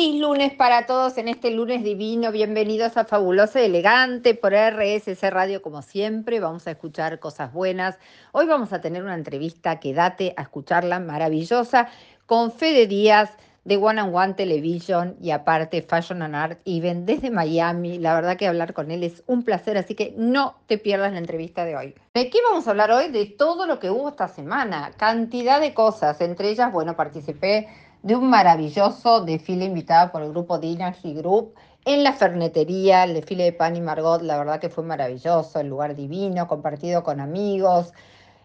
Feliz lunes para todos en este lunes divino. Bienvenidos a Fabulosa y Elegante por RSC Radio como siempre. Vamos a escuchar cosas buenas. Hoy vamos a tener una entrevista, quédate a escucharla, maravillosa, con Fede Díaz de One and One Television y aparte Fashion and Art Event desde Miami. La verdad que hablar con él es un placer, así que no te pierdas la entrevista de hoy. ¿De qué vamos a hablar hoy? De todo lo que hubo esta semana. Cantidad de cosas, entre ellas, bueno, participé de un maravilloso desfile invitado por el grupo Dynasty Group en la fernetería, el desfile de Pan y Margot, la verdad que fue maravilloso, el lugar divino, compartido con amigos,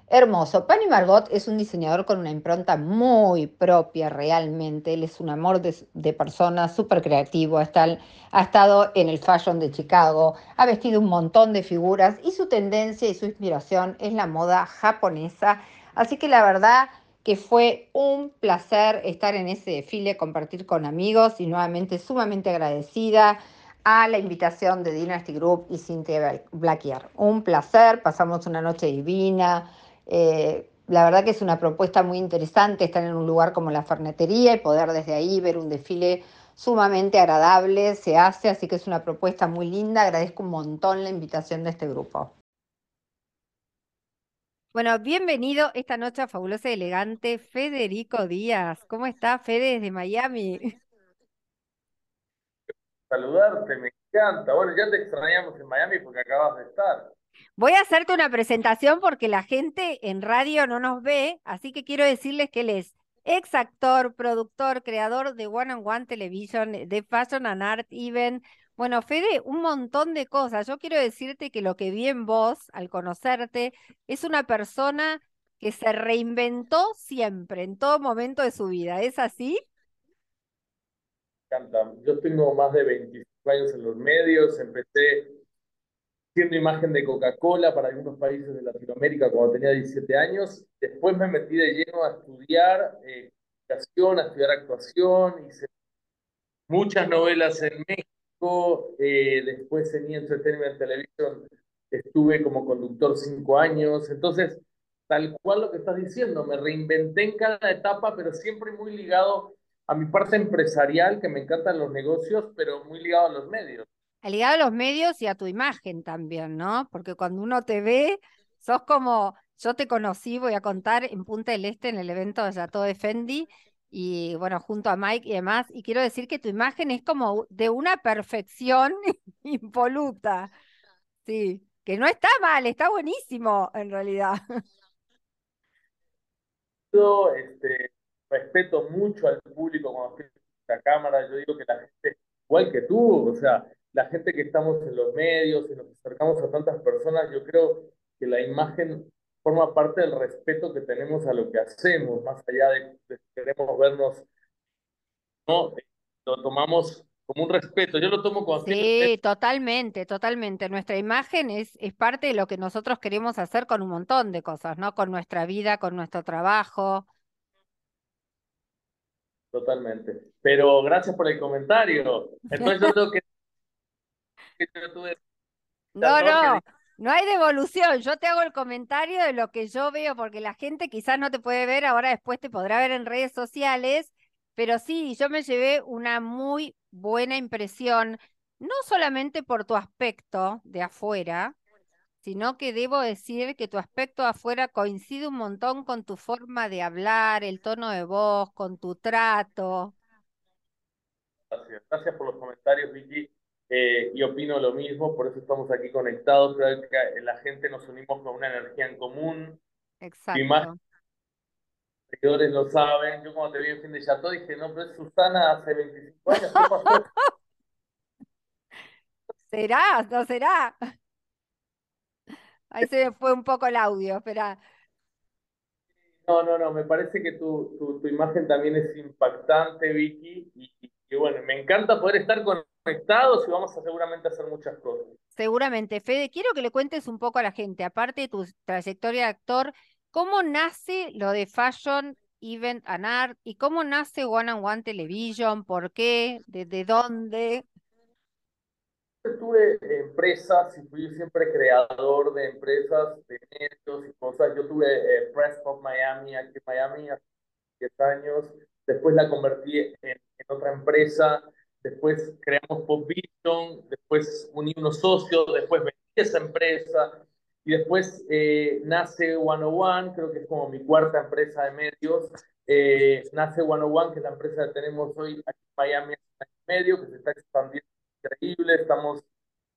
hermoso. Pan y Margot es un diseñador con una impronta muy propia realmente, él es un amor de, persona, súper creativo, ha estado en el fashion de Chicago, ha vestido un montón de figuras y su tendencia y su inspiración es la moda japonesa, así que la verdad que fue un placer estar en ese desfile, compartir con amigos y nuevamente sumamente agradecida a la invitación de Dynasty Group y Cynthia Blackier. Un placer, pasamos una noche divina. Eh, la verdad que es una propuesta muy interesante estar en un lugar como la Fernetería y poder desde ahí ver un desfile sumamente agradable, se hace, así que es una propuesta muy linda. Agradezco un montón la invitación de este grupo. Bueno, bienvenido esta noche a Fabulosa y Elegante, Federico Díaz. ¿Cómo está, Fede, desde Miami? Saludarte, me encanta. Bueno, ya te extrañamos en Miami porque acabas de estar. Voy a hacerte una presentación porque la gente en radio no nos ve, así que quiero decirles que él es ex actor, productor, creador de One on One Television, de Fashion and Art Even, bueno, Fede, un montón de cosas. Yo quiero decirte que lo que vi en vos al conocerte es una persona que se reinventó siempre, en todo momento de su vida. ¿Es así? Yo tengo más de 25 años en los medios. Empecé siendo imagen de Coca-Cola para algunos países de Latinoamérica cuando tenía 17 años. Después me metí de lleno a estudiar eh, a estudiar actuación. Hice muchas novelas en México eh, después en E! Entertainment Television estuve como conductor cinco años, entonces, tal cual lo que estás diciendo, me reinventé en cada etapa, pero siempre muy ligado a mi parte empresarial, que me encantan los negocios, pero muy ligado a los medios. Ligado a los medios y a tu imagen también, ¿no? Porque cuando uno te ve, sos como, yo te conocí, voy a contar, en Punta del Este, en el evento de Yato de Fendi, y bueno, junto a Mike y demás, y quiero decir que tu imagen es como de una perfección impoluta. Sí, que no está mal, está buenísimo en realidad. Yo este, respeto mucho al público cuando estoy en la cámara, yo digo que la gente, igual que tú, o sea, la gente que estamos en los medios y nos acercamos a tantas personas, yo creo que la imagen forma parte del respeto que tenemos a lo que hacemos, más allá de, que queremos vernos, ¿no? Lo tomamos como un respeto. Yo lo tomo como... Sí, totalmente, totalmente. Nuestra imagen es, es parte de lo que nosotros queremos hacer con un montón de cosas, ¿no? Con nuestra vida, con nuestro trabajo. Totalmente. Pero gracias por el comentario. Entonces yo tengo que... No, no. No hay devolución, yo te hago el comentario de lo que yo veo, porque la gente quizás no te puede ver, ahora después te podrá ver en redes sociales, pero sí, yo me llevé una muy buena impresión, no solamente por tu aspecto de afuera, sino que debo decir que tu aspecto afuera coincide un montón con tu forma de hablar, el tono de voz, con tu trato. Gracias, gracias por los comentarios, Vicky. Eh, y opino lo mismo, por eso estamos aquí conectados, creo que la gente nos unimos con una energía en común. Exacto. Y más seguidores lo saben, yo cuando te vi en fin de chato dije, no, pero es Susana hace 25 años, ¿qué pasó? ¿Será? ¿No será? Ahí se me fue un poco el audio, espera. No, no, no, me parece que tu, tu, tu imagen también es impactante, Vicky, y, y bueno, me encanta poder estar con conectados y vamos a seguramente hacer muchas cosas. Seguramente. Fede, quiero que le cuentes un poco a la gente, aparte de tu trayectoria de actor, ¿cómo nace lo de Fashion Event and Art y cómo nace One on One Television? ¿Por qué? ¿Desde dónde? Tuve empresas y fui siempre creador de empresas, de medios y cosas. Yo tuve eh, Press of Miami aquí en Miami hace 10 años. Después la convertí en en otra empresa, después creamos Pop Vision, después uní unos socios, después vendí esa empresa, y después eh, nace 101, creo que es como mi cuarta empresa de medios. Eh, nace 101, que es la empresa que tenemos hoy aquí en Miami, en medio, que se está expandiendo increíble. Estamos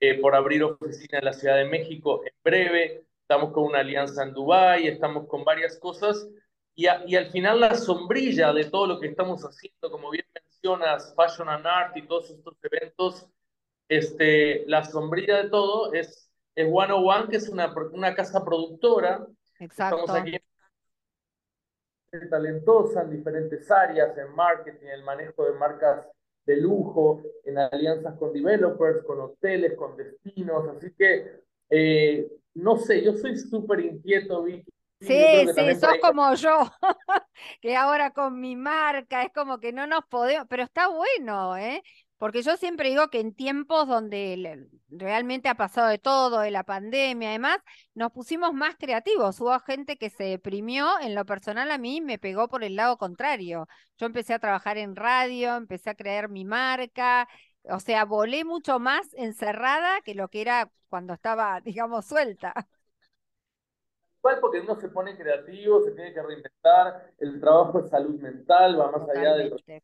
eh, por abrir oficina en la Ciudad de México en breve. Estamos con una alianza en Dubái, estamos con varias cosas. Y, y al final la sombrilla de todo lo que estamos haciendo, como bien mencionas, Fashion and Art y todos estos eventos, este, la sombrilla de todo es es 101, que es una, una casa productora. Exacto. Estamos aquí talentosa en diferentes áreas, en marketing, en el manejo de marcas de lujo, en alianzas con developers, con hoteles, con destinos. Así que, eh, no sé, yo soy súper inquieto, Vicky. Sí, sí, sos como yo, que ahora con mi marca es como que no nos podemos, pero está bueno, ¿eh? Porque yo siempre digo que en tiempos donde realmente ha pasado de todo, de la pandemia, además, nos pusimos más creativos. Hubo gente que se deprimió, en lo personal a mí me pegó por el lado contrario. Yo empecé a trabajar en radio, empecé a crear mi marca, o sea, volé mucho más encerrada que lo que era cuando estaba, digamos, suelta. Porque uno se pone creativo, se tiene que reinventar, el trabajo es salud mental, va más allá de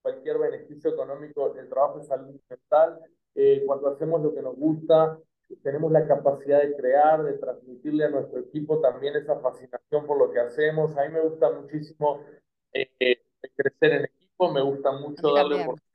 cualquier beneficio económico, el trabajo es salud mental. Eh, cuando hacemos lo que nos gusta, tenemos la capacidad de crear, de transmitirle a nuestro equipo también esa fascinación por lo que hacemos. A mí me gusta muchísimo eh, crecer en equipo, me gusta mucho darle oportunidades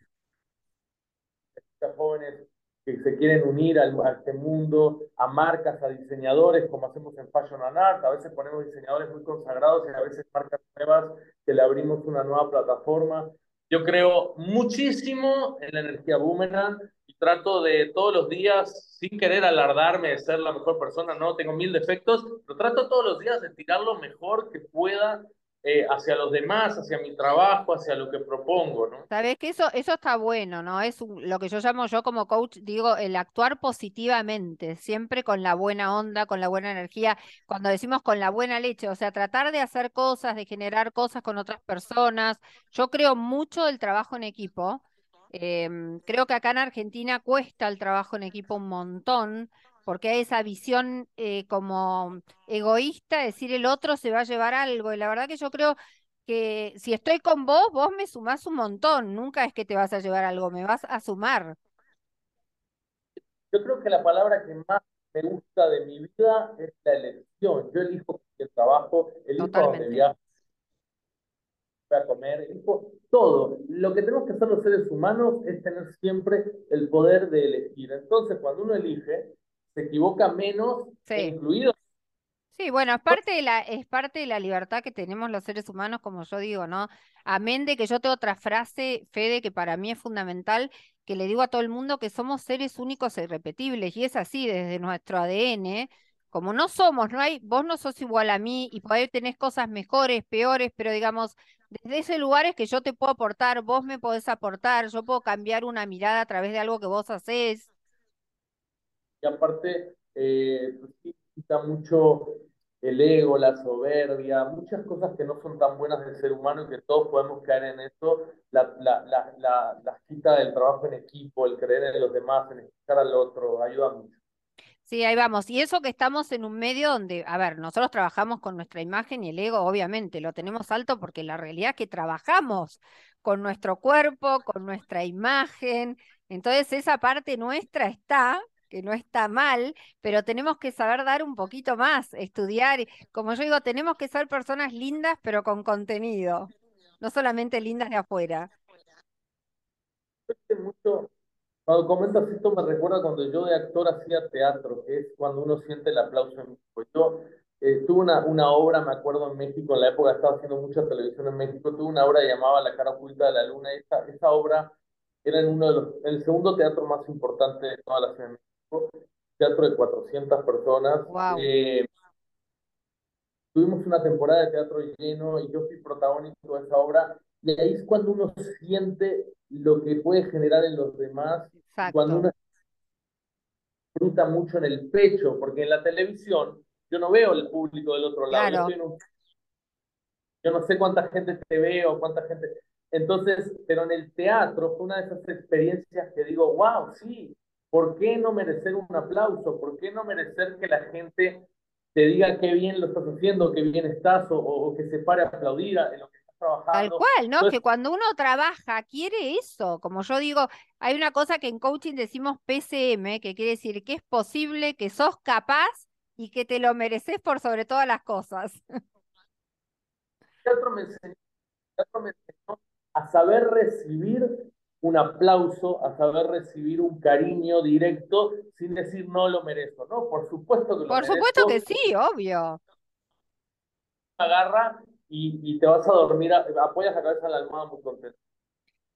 a jóvenes que se quieren unir al, a este mundo, a marcas, a diseñadores, como hacemos en Fashion and Art. A veces ponemos diseñadores muy consagrados y a veces marcas nuevas que le abrimos una nueva plataforma. Yo creo muchísimo en la energía boomerang y trato de todos los días, sin querer alardarme de ser la mejor persona, no tengo mil defectos, pero trato todos los días de tirar lo mejor que pueda eh, hacia los demás, hacia mi trabajo, hacia lo que propongo, ¿no? Sabes que eso, eso está bueno, ¿no? Es lo que yo llamo yo como coach, digo, el actuar positivamente, siempre con la buena onda, con la buena energía, cuando decimos con la buena leche, o sea, tratar de hacer cosas, de generar cosas con otras personas. Yo creo mucho el trabajo en equipo. Em, creo que acá en Argentina cuesta el trabajo en equipo un montón porque hay esa visión eh, como egoísta, decir el otro se va a llevar algo. Y la verdad que yo creo que si estoy con vos, vos me sumás un montón. Nunca es que te vas a llevar algo, me vas a sumar. Yo creo que la palabra que más me gusta de mi vida es la elección. Yo elijo el trabajo, elijo donde viajo, a comer, elijo todo. Lo que tenemos que hacer los seres humanos es tener siempre el poder de elegir. Entonces, cuando uno elige, se equivoca menos, incluido. Sí, bueno, es parte, de la, es parte de la libertad que tenemos los seres humanos, como yo digo, ¿no? Amén de que yo tengo otra frase, Fede, que para mí es fundamental, que le digo a todo el mundo que somos seres únicos e irrepetibles, y es así desde nuestro ADN, como no somos, no hay, vos no sos igual a mí y podés tener cosas mejores, peores, pero digamos, desde ese lugar es que yo te puedo aportar, vos me podés aportar, yo puedo cambiar una mirada a través de algo que vos hacés, aparte eh, pues quita mucho el ego, la soberbia, muchas cosas que no son tan buenas del ser humano y que todos podemos caer en eso, la, la, la, la quita del trabajo en equipo, el creer en los demás, en escuchar al otro, ayuda mucho. Sí, ahí vamos. Y eso que estamos en un medio donde, a ver, nosotros trabajamos con nuestra imagen y el ego, obviamente, lo tenemos alto porque la realidad es que trabajamos con nuestro cuerpo, con nuestra imagen. Entonces, esa parte nuestra está, que no está mal, pero tenemos que saber dar un poquito más, estudiar. Como yo digo, tenemos que ser personas lindas, pero con contenido, no solamente lindas de afuera. Mucho, cuando comentas esto me recuerda cuando yo de actor hacía teatro, que es cuando uno siente el aplauso en México. Yo eh, tuve una, una obra, me acuerdo en México, en la época estaba haciendo mucha televisión en México, tuve una obra llamada La cara oculta de la luna. Esa, esa obra era en uno de los, el segundo teatro más importante de toda la ciudad de teatro de 400 personas. Eh, tuvimos una temporada de teatro lleno y yo fui protagónico de esa obra. Y ahí es cuando uno siente lo que puede generar en los demás. Cuando uno disfruta mucho en el pecho, porque en la televisión yo no veo el público del otro lado. Yo, no sé cuánta gente te ve o cuánta gente. Entonces, pero en el teatro fue una de esas experiencias que digo, wow, sí, ¿por qué no merecer un aplauso? ¿Por qué no merecer que la gente te diga qué bien lo estás haciendo, qué bien estás, o, o que se pare a aplaudir en lo que estás trabajando? Tal cual, ¿no? que cuando uno trabaja, quiere eso. Como yo digo, hay una cosa que en coaching decimos PCM, que quiere decir que es posible, que sos capaz y que te lo mereces por sobre todas las cosas. Teatro me enseñó, teatro me enseñó a saber recibir un aplauso, a saber recibir un cariño directo sin decir no lo merezco, ¿no? Por supuesto que lo Por supuesto que sí, obvio. Agarra y, y, te vas a dormir, apoyas la cabeza en la almohada muy contento.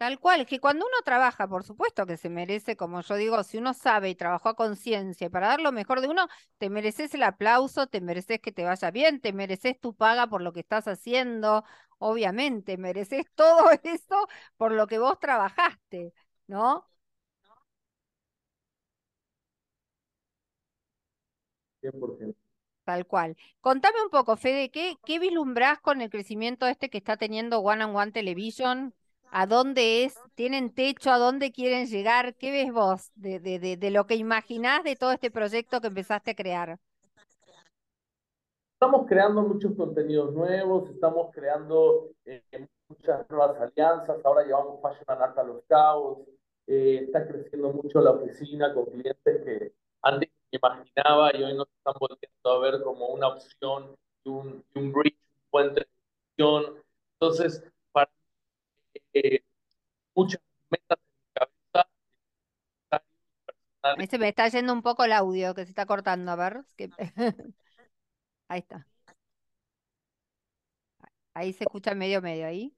Tal cual, que cuando uno trabaja, por supuesto que se merece, como yo digo, si uno sabe y trabajó a conciencia para dar lo mejor de uno, te mereces el aplauso, te mereces que te vaya bien, te mereces tu paga por lo que estás haciendo, obviamente, mereces todo eso por lo que vos trabajaste, ¿no? 100%. Tal cual. Contame un poco, Fede, ¿qué, qué vislumbrás con el crecimiento este que está teniendo One on One Television? ¿A dónde es? ¿Tienen techo? ¿A dónde quieren llegar? ¿Qué ves vos de, de, de, lo que imaginás de todo este proyecto que empezaste a crear? Estamos creando muchos contenidos nuevos, estamos creando eh, muchas nuevas alianzas, ahora llevamos Fashion and Art a los Cabos, eh, está creciendo mucho la oficina con clientes que antes imaginaba y hoy nos están volviendo a ver como una opción un, un bridge, un puente de Entonces, eh, muchas metas en mi cabeza. Se me está yendo un poco el audio que se está cortando, a ver. ahí está. Ahí se escucha medio medio, ahí.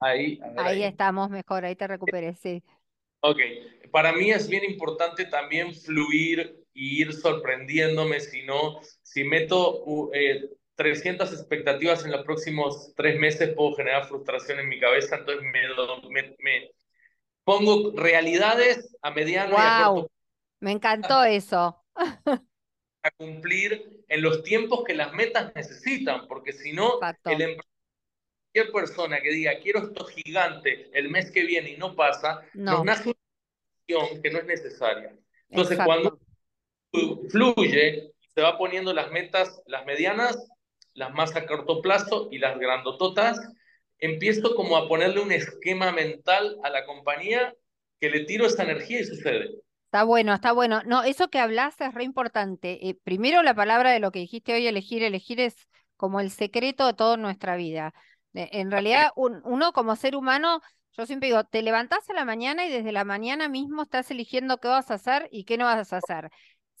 Ahí, ahí, estamos mejor, ahí te recuperé, sí. Ok, para mí es bien importante también fluir y ir sorprendiéndome, si no, si meto eh, 300 expectativas en los próximos tres meses, puedo generar frustración en mi cabeza, entonces me, me, pongo realidades a mediano y a corto Me encantó eso. A cumplir en los tiempos que las metas necesitan, porque si no, el cualquier persona que diga quiero esto gigante el mes que viene y no pasa, no. nos nace una situación que no es necesaria. Entonces, cuando fluye, se va poniendo las metas, las medianas, las más a corto plazo y las grandototas, empiezo como a ponerle un esquema mental a la compañía que le tiro esa energía y sucede. Está bueno, está bueno. No, eso que hablas es re importante. Eh, primero la palabra de lo que dijiste hoy, elegir, elegir es como el secreto de toda nuestra vida. en realidad, uno como ser humano, yo siempre digo, te levantás a la mañana y desde la mañana mismo estás eligiendo qué vas a hacer y qué no vas a hacer.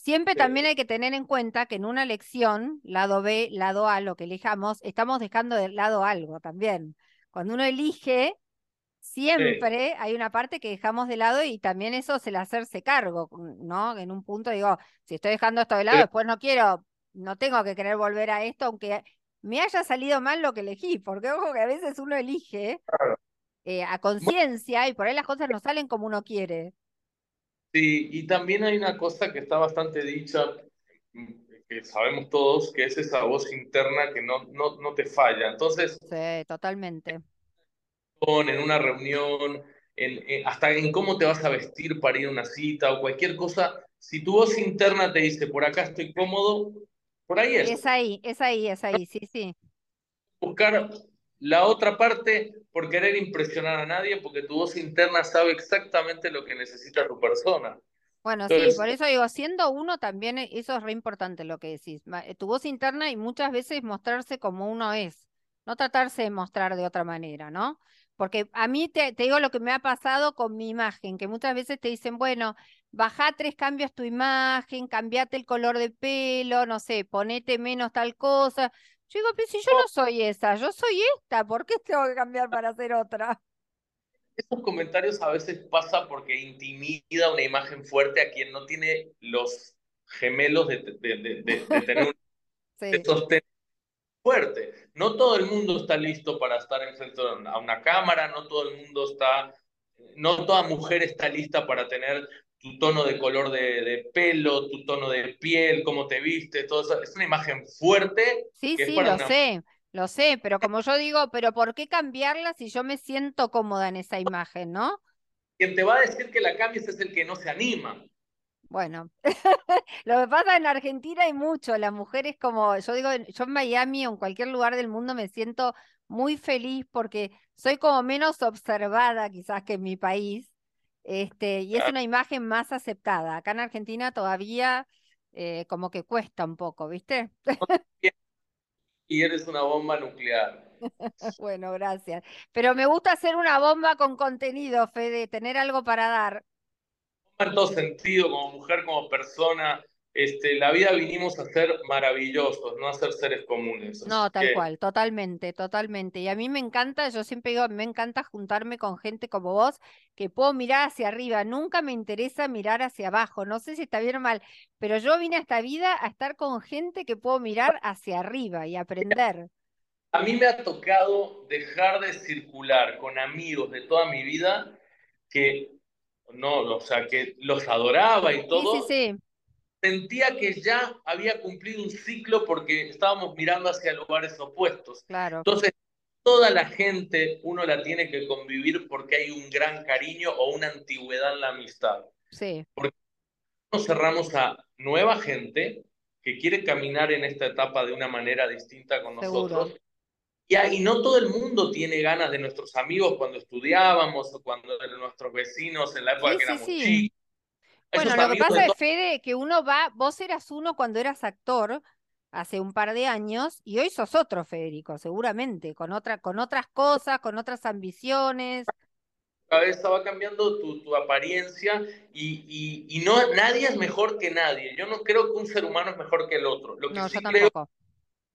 Siempre también hay que tener en cuenta que en una elección, lado B, lado A, lo que elijamos, estamos dejando de lado algo también. Cuando uno elige, siempre hay una parte que dejamos de lado y también eso es el hacerse cargo, ¿no? En un punto digo, si estoy dejando esto de lado, después no quiero, no tengo que querer volver a esto, aunque me haya salido mal lo que elegí, porque ojo que a veces uno elige eh, a conciencia y por ahí las cosas no salen como uno quiere. Sí, y también hay una cosa que está bastante dicha, que sabemos todos, que es esa voz interna que no, no, no te falla. Entonces, sí, totalmente. En una reunión, en, hasta en cómo te vas a vestir para ir a una cita o cualquier cosa, si tu voz interna te dice, por acá estoy cómodo, por ahí es. Es ahí, es ahí, es ahí, sí, sí. Buscar la otra parte por querer impresionar a nadie, porque tu voz interna sabe exactamente lo que necesita tu persona. Bueno, sí, por eso digo, siendo uno también, e, eso es re importante lo que decís. Eh, tu voz interna y muchas veces mostrarse como uno es, no tratarse de mostrar de otra manera, ¿no? Porque a mí te, te, digo lo que me ha pasado con mi imagen, que muchas veces te dicen, bueno, baja tres cambios tu imagen, cambiate el color de pelo, no sé, ponete menos tal cosa. Yo digo, pero si yo no soy esa, yo soy esta, ¿por qué tengo que cambiar para ser otra? Esos comentarios a veces pasa porque intimida una imagen fuerte a quien no tiene los gemelos de, tener un sí. fuerte. No todo el mundo está listo para estar enfrente a una cámara, no todo el mundo está, no toda mujer está lista para tener tu tono de color de, pelo, tu tono de piel, cómo te viste, todo eso. Es una imagen fuerte. Sí, sí, lo sé. Lo sé, pero como yo digo, pero ¿por qué cambiarla si yo me siento cómoda en esa imagen, no? Quien te va a decir que la cambies es el que no se anima. Bueno, lo que pasa en Argentina hay mucho, las mujeres como, yo digo, yo en Miami o en cualquier lugar del mundo me siento muy feliz porque soy como menos observada quizás que en mi país, este, y es una imagen más aceptada. Acá en Argentina todavía eh, como que cuesta un poco, ¿viste? y eres una bomba nuclear. bueno, gracias. Pero me gusta hacer una bomba con contenido, Fede, tener algo para dar. En todo sentido, como mujer, como persona, este, la vida vinimos a ser maravillosos, no a ser seres comunes. No, tal cual, totalmente, totalmente. Y a mí me encanta, yo siempre digo, me encanta juntarme con gente como vos, que puedo mirar hacia arriba. Nunca me interesa mirar hacia abajo. No sé si está bien o mal, pero yo vine a esta vida a estar con gente que puedo mirar hacia arriba y aprender. A mí me ha tocado dejar de circular con amigos de toda mi vida que no, o sea, que los adoraba y todo. Sí, sí, sí sentía que ya había cumplido un ciclo porque estábamos mirando hacia lugares opuestos. Claro. Entonces, toda la gente uno la tiene que convivir porque hay un gran cariño o una antigüedad en la amistad. Sí. Porque nos cerramos a nueva gente que quiere caminar en esta etapa de una manera distinta con nosotros. Y, y no todo el mundo tiene ganas de nuestros amigos cuando estudiábamos o cuando de nuestros vecinos en la época que éramos chicos bueno, lo que pasa es, Fede, que uno va, vos eras uno cuando eras actor hace un par de años y hoy sos otro, Federico, seguramente, con, otra, con otras cosas, con otras ambiciones. Cada vez va cambiando tu, tu apariencia y, y, no, nadie es mejor que nadie. Yo no creo que un ser humano es mejor que el otro. Lo que no, sí tampoco.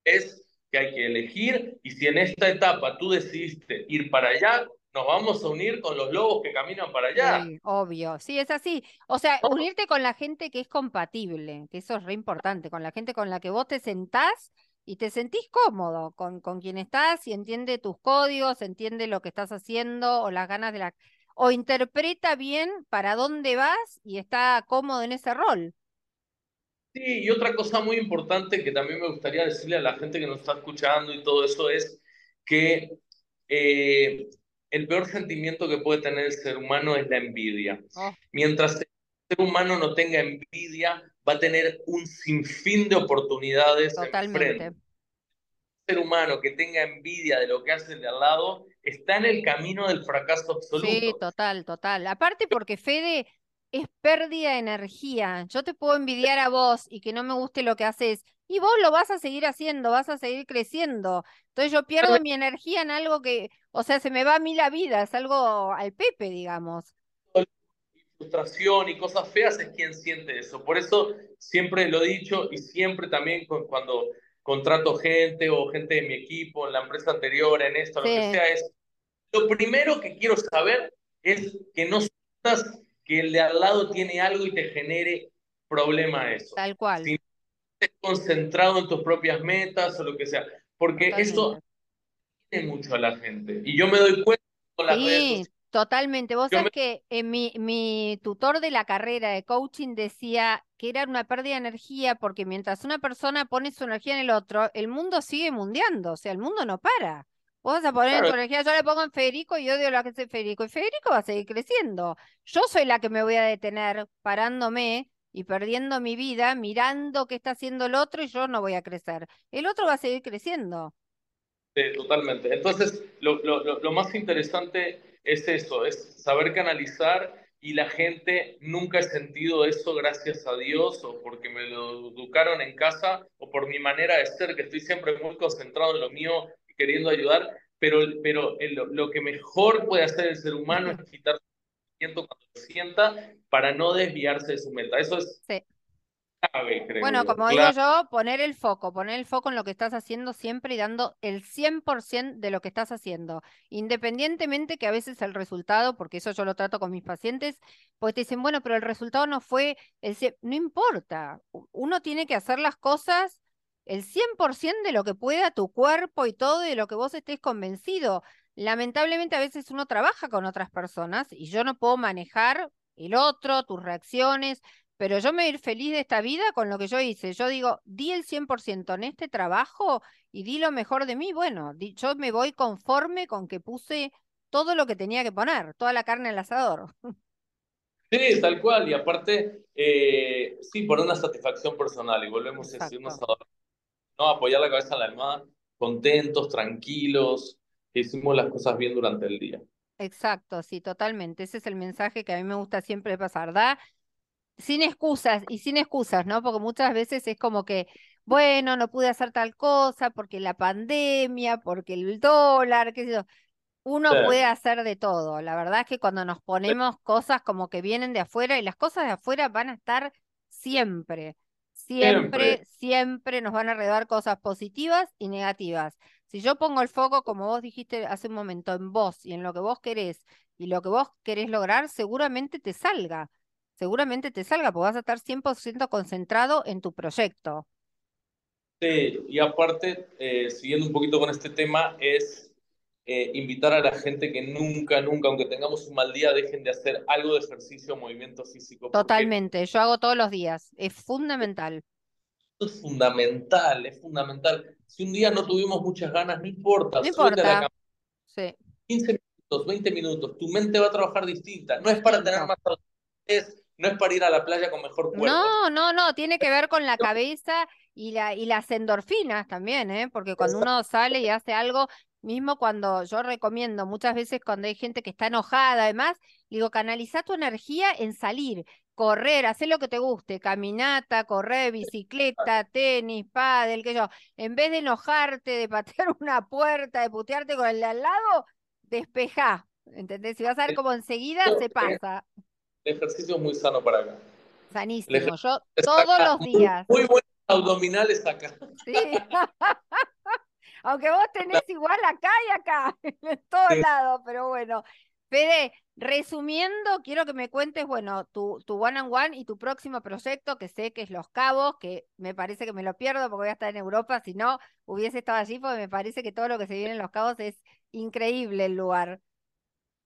es que hay que elegir y si en esta etapa tú decidiste ir para allá, nos vamos a unir con los lobos que caminan para allá. Sí, obvio, sí, es así. O sea, unirte con la gente que es compatible, que eso es re importante, con la gente con la que vos te sentás y te sentís cómodo con, con quien estás y entiende tus códigos, entiende lo que estás haciendo o las ganas de la... o interpreta bien para dónde vas y está cómodo en ese rol. Sí, y otra cosa muy importante que también me gustaría decirle a la gente que nos está escuchando y todo eso es que eh, el peor sentimiento que puede tener el ser humano es la envidia. Ah. Mientras el ser humano no tenga envidia, va a tener un sinfín de oportunidades Totalmente. El ser humano que tenga envidia de lo que hace el de al lado está en el camino del fracaso absoluto. Sí, total, total. Aparte porque Fede es pérdida de energía. Yo te puedo envidiar a vos y que no me guste lo que haces, y vos lo vas a seguir haciendo, vas a seguir creciendo. Entonces yo pierdo mi energía en algo que, o sea, se me va a mí la vida, es algo al Pepe, digamos. Frustración y cosas feas es quien siente eso. Por eso siempre lo he dicho y siempre también cuando contrato gente o gente de mi equipo, en la empresa anterior, en esto, lo que sea, es lo primero que quiero saber es que no sientas que el de al lado tiene algo y te genere problema eso. Tal cual concentrado en tus propias metas o lo que sea, porque eso tiene mucho a la gente. Y yo me doy cuenta con las sí, Totalmente. Vos sabés que en mi, mi tutor de la carrera de coaching decía que era una pérdida de energía porque mientras una persona pone su energía en el otro, el mundo sigue mundeando, o sea, el mundo no para. Vos vas a poner tu energía, yo le pongo en Federico y odio lo que hace Federico, y Federico va a seguir creciendo. Yo soy la que me voy a detener parándome y perdiendo mi vida mirando qué está haciendo el otro y yo no voy a crecer. El otro va a seguir creciendo. Sí, totalmente. Entonces, lo, lo, lo más interesante es eso, es saber canalizar y la gente nunca ha sentido eso gracias a Dios o porque me lo educaron en casa o por mi manera de ser, que estoy siempre muy concentrado en lo mío y queriendo ayudar, pero, pero lo que mejor puede hacer el ser humano es quitar cuando lo sienta para no desviarse de su meta. Eso es clave, creo. Bueno, como digo yo, poner el foco, poner el foco en lo que estás haciendo siempre y dando el 100% de lo que estás haciendo, independientemente que a veces el resultado, porque eso yo lo trato con mis pacientes, pues te dicen, bueno, pero el resultado no fue, el no importa, uno tiene que hacer las cosas el 100% de lo que pueda tu cuerpo y todo, de lo que vos estés convencido. Lamentablemente a veces uno trabaja con otras personas y yo no puedo manejar el otro, tus reacciones, pero yo me voy a ir feliz de esta vida con lo que yo hice. Yo digo, di el 100% en este trabajo y di lo mejor de mí. Bueno, yo me voy conforme con que puse todo lo que tenía que poner, toda la carne al asador. Sí, tal cual. Y aparte, eh, sí, por una satisfacción personal. Y volvemos a decirnos ¿no? apoyar la cabeza en la almohada, contentos, tranquilos, que hicimos las cosas bien durante el día. Exacto, sí, totalmente. Ese es el mensaje que a mí me gusta siempre pasar. Da sin excusas y sin excusas, ¿no? Porque muchas veces es como que, bueno, no pude hacer tal cosa porque la pandemia, porque el dólar, qué sé yo. Uno puede hacer de todo. La verdad es que cuando nos ponemos cosas como que vienen de afuera y las cosas de afuera van a estar siempre. Siempre, siempre, nos van a arreglar cosas positivas y negativas. Si yo pongo el foco, como vos dijiste hace un momento, en vos y en lo que vos querés y lo que vos querés lograr, seguramente te salga. Seguramente te salga, porque vas a estar 100% concentrado en tu proyecto. Sí, y aparte, eh, siguiendo un poquito con este tema, es eh, invitar a la gente que nunca, nunca, aunque tengamos un mal día, dejen de hacer algo de ejercicio, movimiento físico. Totalmente, yo hago todos los días, es fundamental. es fundamental, es fundamental. Si un día no tuvimos muchas ganas, no importa. No importa. Sí. 15 minutos, 20 minutos, tu mente va a trabajar distinta. No es para tener más no es para ir a la playa con mejor cuerpo. No, no, no, tiene que ver con la cabeza y, la, y las endorfinas también, ¿eh? porque cuando uno sale y hace algo, Mismo cuando yo recomiendo muchas veces cuando hay gente que está enojada, además, digo, canaliza tu energía en salir, correr, hacer lo que te guste, caminata, correr, bicicleta, tenis, pádel, que yo, en vez de enojarte, de patear una puerta, de putearte con el de al lado, despejá, ¿entendés? Si vas a ver como enseguida se pasa. El ejercicio es muy sano para acá. Sanísimo, yo todos los días. Muy, muy buenos abdominales acá. Sí. Aunque vos tenés igual acá y acá, en todos lados, pero bueno. Fede, resumiendo, quiero que me cuentes, bueno, tu, tu one on one y tu próximo proyecto, que sé que es Los Cabos, que me parece que me lo pierdo porque voy a estar en Europa, si no hubiese estado allí, porque me parece que todo lo que se viene en Los Cabos es increíble el lugar.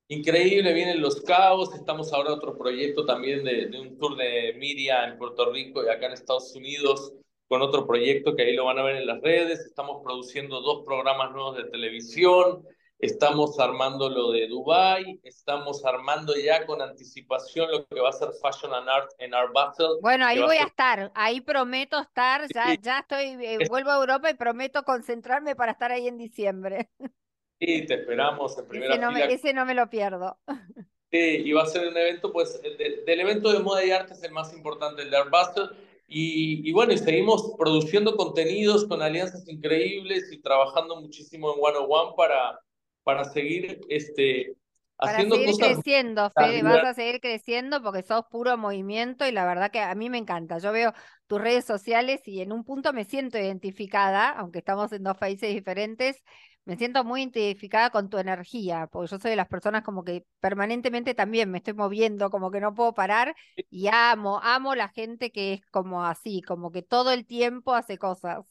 Increíble, vienen Los Cabos, estamos ahora en otro proyecto también de, de un tour de media en Puerto Rico y acá en Estados Unidos con otro proyecto que ahí lo van a ver en las redes. Estamos produciendo dos programas nuevos de televisión. Estamos armando lo de Dubai, estamos armando ya con anticipación lo que va a ser Fashion and Art en Art Battle. Bueno, ahí voy a, estar, ahí prometo estar, ya, ya estoy, eh, vuelvo a Europa y prometo concentrarme para estar ahí en diciembre. Sí, te esperamos en primera ese no fila. Me, ese no me lo pierdo. Sí, y va a ser un evento, pues, del evento de moda y arte es el más importante, el de Art Battle y, bueno, y seguimos produciendo contenidos con alianzas increíbles y trabajando muchísimo en One on One para, para seguir este, haciendo para seguir creciendo, Fede, vas a seguir creciendo porque sos puro movimiento y la verdad que a mí me encanta. Yo veo tus redes sociales y en un punto me siento identificada, aunque estamos en dos países diferentes, me siento muy identificada con tu energía, porque yo soy de las personas como que permanentemente también me estoy moviendo, como que no puedo parar y amo, amo la gente que es como así, como que todo el tiempo hace cosas.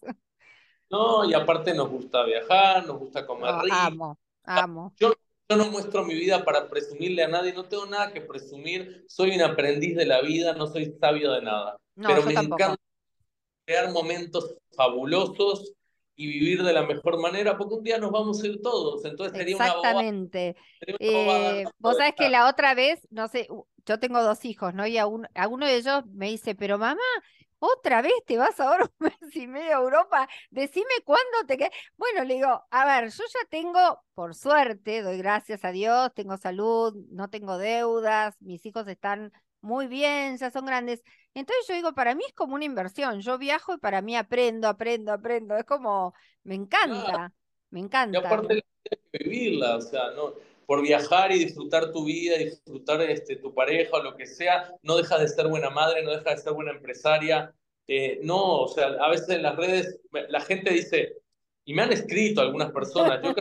No, y aparte nos gusta viajar, nos gusta comer rico. Amo, amo. Yo, yo no muestro mi vida para presumirle a nadie, no tengo nada que presumir, soy un aprendiz de la vida, no soy sabio de nada. pero me encanta crear momentos fabulosos y vivir de la mejor manera, porque un día nos vamos a ir todos, entonces sería Exactamente. eh, vos sabés que la otra vez, no sé, yo tengo dos hijos, ¿no? Y a, a uno de ellos me dice, pero mamá, otra vez te vas ahora un mes y medio a Europa, decime cuándo te quedas. Bueno, le digo, a ver, yo ya tengo, por suerte, doy gracias a Dios, tengo salud, no tengo deudas, mis hijos están muy bien, ya son grandes. Entonces yo digo, para mí es como una inversión. Yo viajo y para mí aprendo, aprendo, aprendo. Es como, me encanta, me encanta. Y aparte que vivirla, o sea, no, por viajar y disfrutar tu vida, disfrutar este, tu pareja o lo que sea, no dejas de ser buena madre, no dejas de ser buena empresaria. Eh, no, o sea, a veces en las redes la gente dice, y me han escrito algunas personas, yo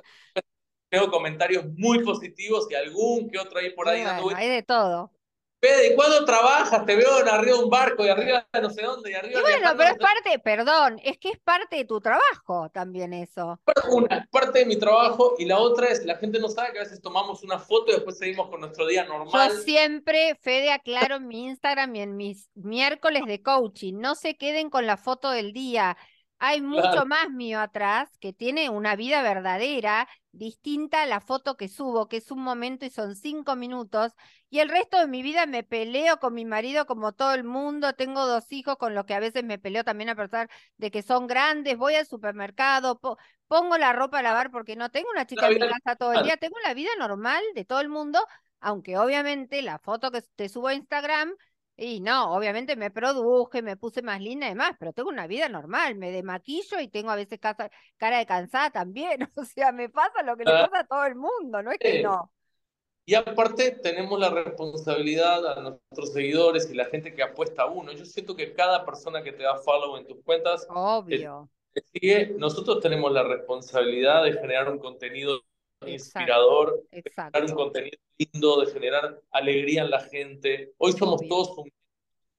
tengo comentarios muy positivos y algún que otro ahí por ahí. hay de todo Fede, ¿cuándo trabajas? Te veo en arriba de un barco y arriba de no sé dónde y arriba y bueno, pero es parte, perdón, es que es parte de tu trabajo también eso. Una, parte de mi trabajo y la otra es, la gente no sabe que a veces tomamos una foto y después seguimos con nuestro día normal. Yo siempre, Fede, aclaro en mi Instagram y en mis miércoles de coaching, no se queden con la foto del día. Hay mucho más mío atrás que tiene una vida verdadera, distinta a la foto que subo, que es un momento y son cinco minutos, y el resto de mi vida me peleo con mi marido como todo el mundo, tengo dos hijos con los que a veces me peleo también a pesar de que son grandes, voy al supermercado, pongo la ropa a lavar porque no tengo una chica en mi casa todo el día, tengo la vida normal de todo el mundo, aunque obviamente la foto que te subo a Instagram y no, obviamente me produje, me puse más linda y demás, pero tengo una vida normal, me demaquillo y tengo a veces cara de cansada también, o sea, me pasa lo que le ah. pasa a todo el mundo, no es que no. Y aparte tenemos la responsabilidad a nuestros seguidores y la gente que apuesta a uno. Yo siento que cada persona que te da follow en tus cuentas, Obvio. sigue, nosotros tenemos la responsabilidad de generar un contenido inspirador, de generar un contenido lindo, de generar alegría en la gente. Hoy somos todos un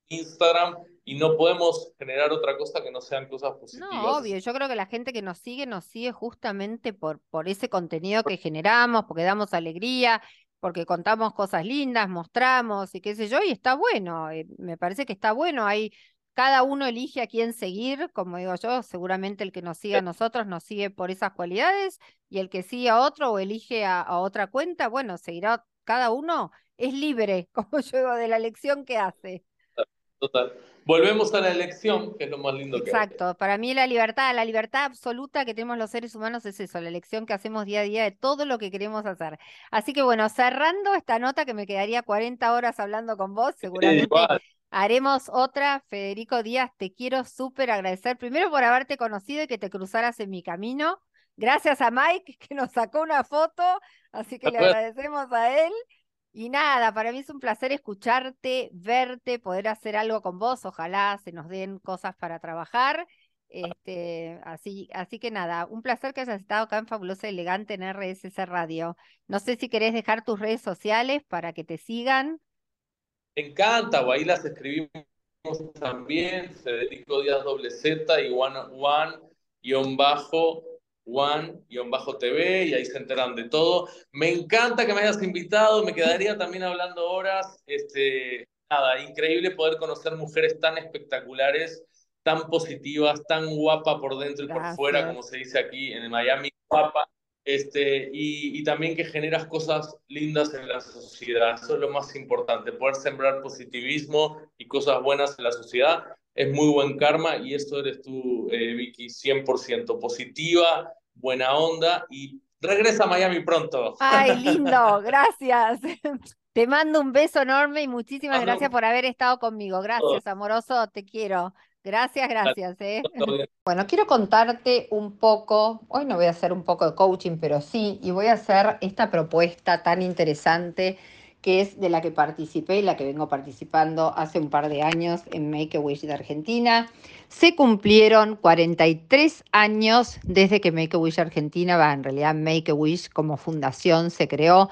Instagram y no podemos generar otra cosa que no sean cosas positivas. No, obvio, yo creo que la gente que nos sigue nos sigue justamente por, por ese contenido que generamos, porque damos alegría, porque contamos cosas lindas, mostramos y qué sé yo, y está bueno, eh, me parece que está bueno, hay cada uno elige a quién seguir, como digo yo, seguramente el que nos sigue a nosotros nos sigue por esas cualidades y el que sigue a otro o elige a, otra cuenta, bueno, seguirá cada uno, es libre, como yo digo, de la elección que hace. Total. Volvemos a la elección, que es lo más lindo Exacto. que Exacto. Para mí la libertad, la libertad absoluta que tenemos los seres humanos es eso, la elección que hacemos día a día de todo lo que queremos hacer. Así que bueno, cerrando esta nota que me quedaría 40 horas hablando con vos, seguramente Haremos otra, Federico Díaz, te quiero súper agradecer, primero por haberte conocido y que te cruzaras en mi camino. Gracias a Mike que nos sacó una foto, así que le agradecemos a él. Y nada, para mí es un placer escucharte, verte, poder hacer algo con vos. Ojalá se nos den cosas para trabajar. Este, así, así que nada, un placer que hayas estado acá en Fabulosa Elegante en RSS Radio. No sé si querés dejar tus redes sociales para que te sigan encanta, o ahí las escribimos también, Federico Díaz doble Z y one guion bajo One bajo TV y ahí se enteran de todo. Me encanta que me hayas invitado, me quedaría también hablando horas. Este, nada, increíble poder conocer mujeres tan espectaculares, tan positivas, tan guapa por dentro y por fuera, como se dice aquí en Miami, guapa este, y, también que generas cosas lindas en la sociedad. Eso es lo más importante, poder sembrar positivismo y cosas buenas en la sociedad. Es muy buen karma y esto eres tú, eh, Vicky, 100% positiva, buena onda y regresa a Miami pronto. Ay, lindo, gracias. Te mando un beso enorme y muchísimas gracias por haber estado conmigo. Gracias, amoroso, te quiero. Gracias, gracias. ¿eh? Bueno, quiero contarte un poco, hoy no voy a hacer un poco de coaching, pero sí, y voy a hacer esta propuesta tan interesante que es de la que participé y la que vengo participando hace un par de años en Make a Wish de Argentina. Se cumplieron 43 años desde que Make a Wish Argentina, va, en realidad Make a Wish como fundación se creó.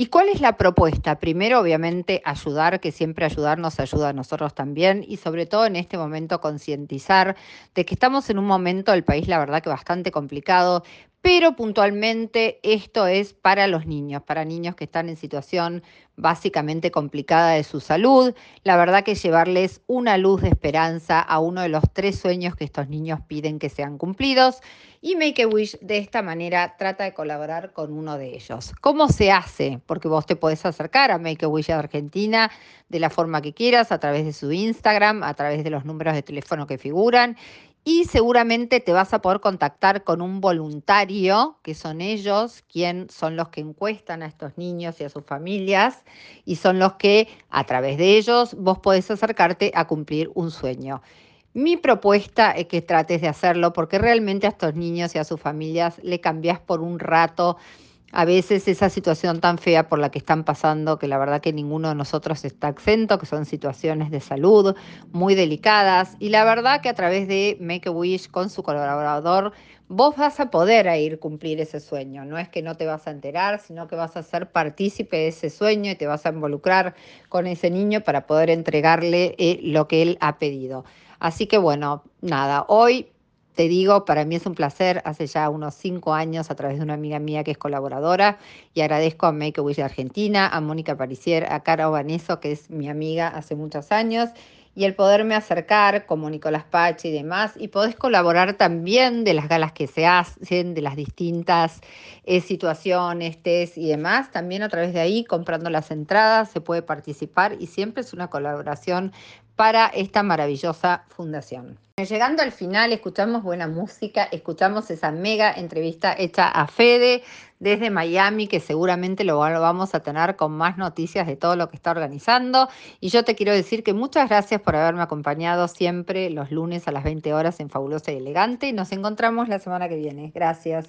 ¿Y cuál es la propuesta? Primero, obviamente, ayudar, que siempre ayudar nos ayuda a nosotros también, y sobre todo en este momento concientizar de que estamos en un momento del país, la verdad que bastante complicado, pero puntualmente esto es para los niños, para niños que están en situación básicamente complicada de su salud. La verdad que llevarles una luz de esperanza a uno de los tres sueños que estos niños piden que sean cumplidos. Y Make a Wish de esta manera trata de colaborar con uno de ellos. ¿Cómo se hace? Porque vos te podés acercar a Make a Wish Argentina de la forma que quieras, a través de su Instagram, a través de los números de teléfono que figuran y seguramente te vas a poder contactar con un voluntario, que son ellos, quien son los que encuestan a estos niños y a sus familias, y son los que a través de ellos vos podés acercarte a cumplir un sueño. Mi propuesta es que trates de hacerlo porque realmente a estos niños y a sus familias le cambias por un rato a veces esa situación tan fea por la que están pasando, que la verdad que ninguno de nosotros está exento, que son situaciones de salud muy delicadas. Y la verdad que a través de Make a Wish con su colaborador, vos vas a poder ir cumplir ese sueño. No es que no te vas a enterar, sino que vas a ser partícipe de ese sueño y te vas a involucrar con ese niño para poder entregarle eh, lo que él ha pedido. Así que bueno, nada, hoy te digo, para mí es un placer, hace ya unos cinco años a través de una amiga mía que es colaboradora y agradezco a Make a Wish de Argentina, a Mónica Paricier, a Cara Obaneso, que es mi amiga hace muchos años, y el poderme acercar como Nicolás Pache y demás, y podés colaborar también de las galas que se hacen, de las distintas eh, situaciones, test y demás, también a través de ahí, comprando las entradas, se puede participar y siempre es una colaboración para esta maravillosa fundación. Llegando al final, escuchamos buena música, escuchamos esa mega entrevista hecha a Fede desde Miami, que seguramente lo vamos a tener con más noticias de todo lo que está organizando. Y yo te quiero decir que muchas gracias por haberme acompañado siempre los lunes a las 20 horas en Fabulosa y Elegante. Nos encontramos la semana que viene. Gracias.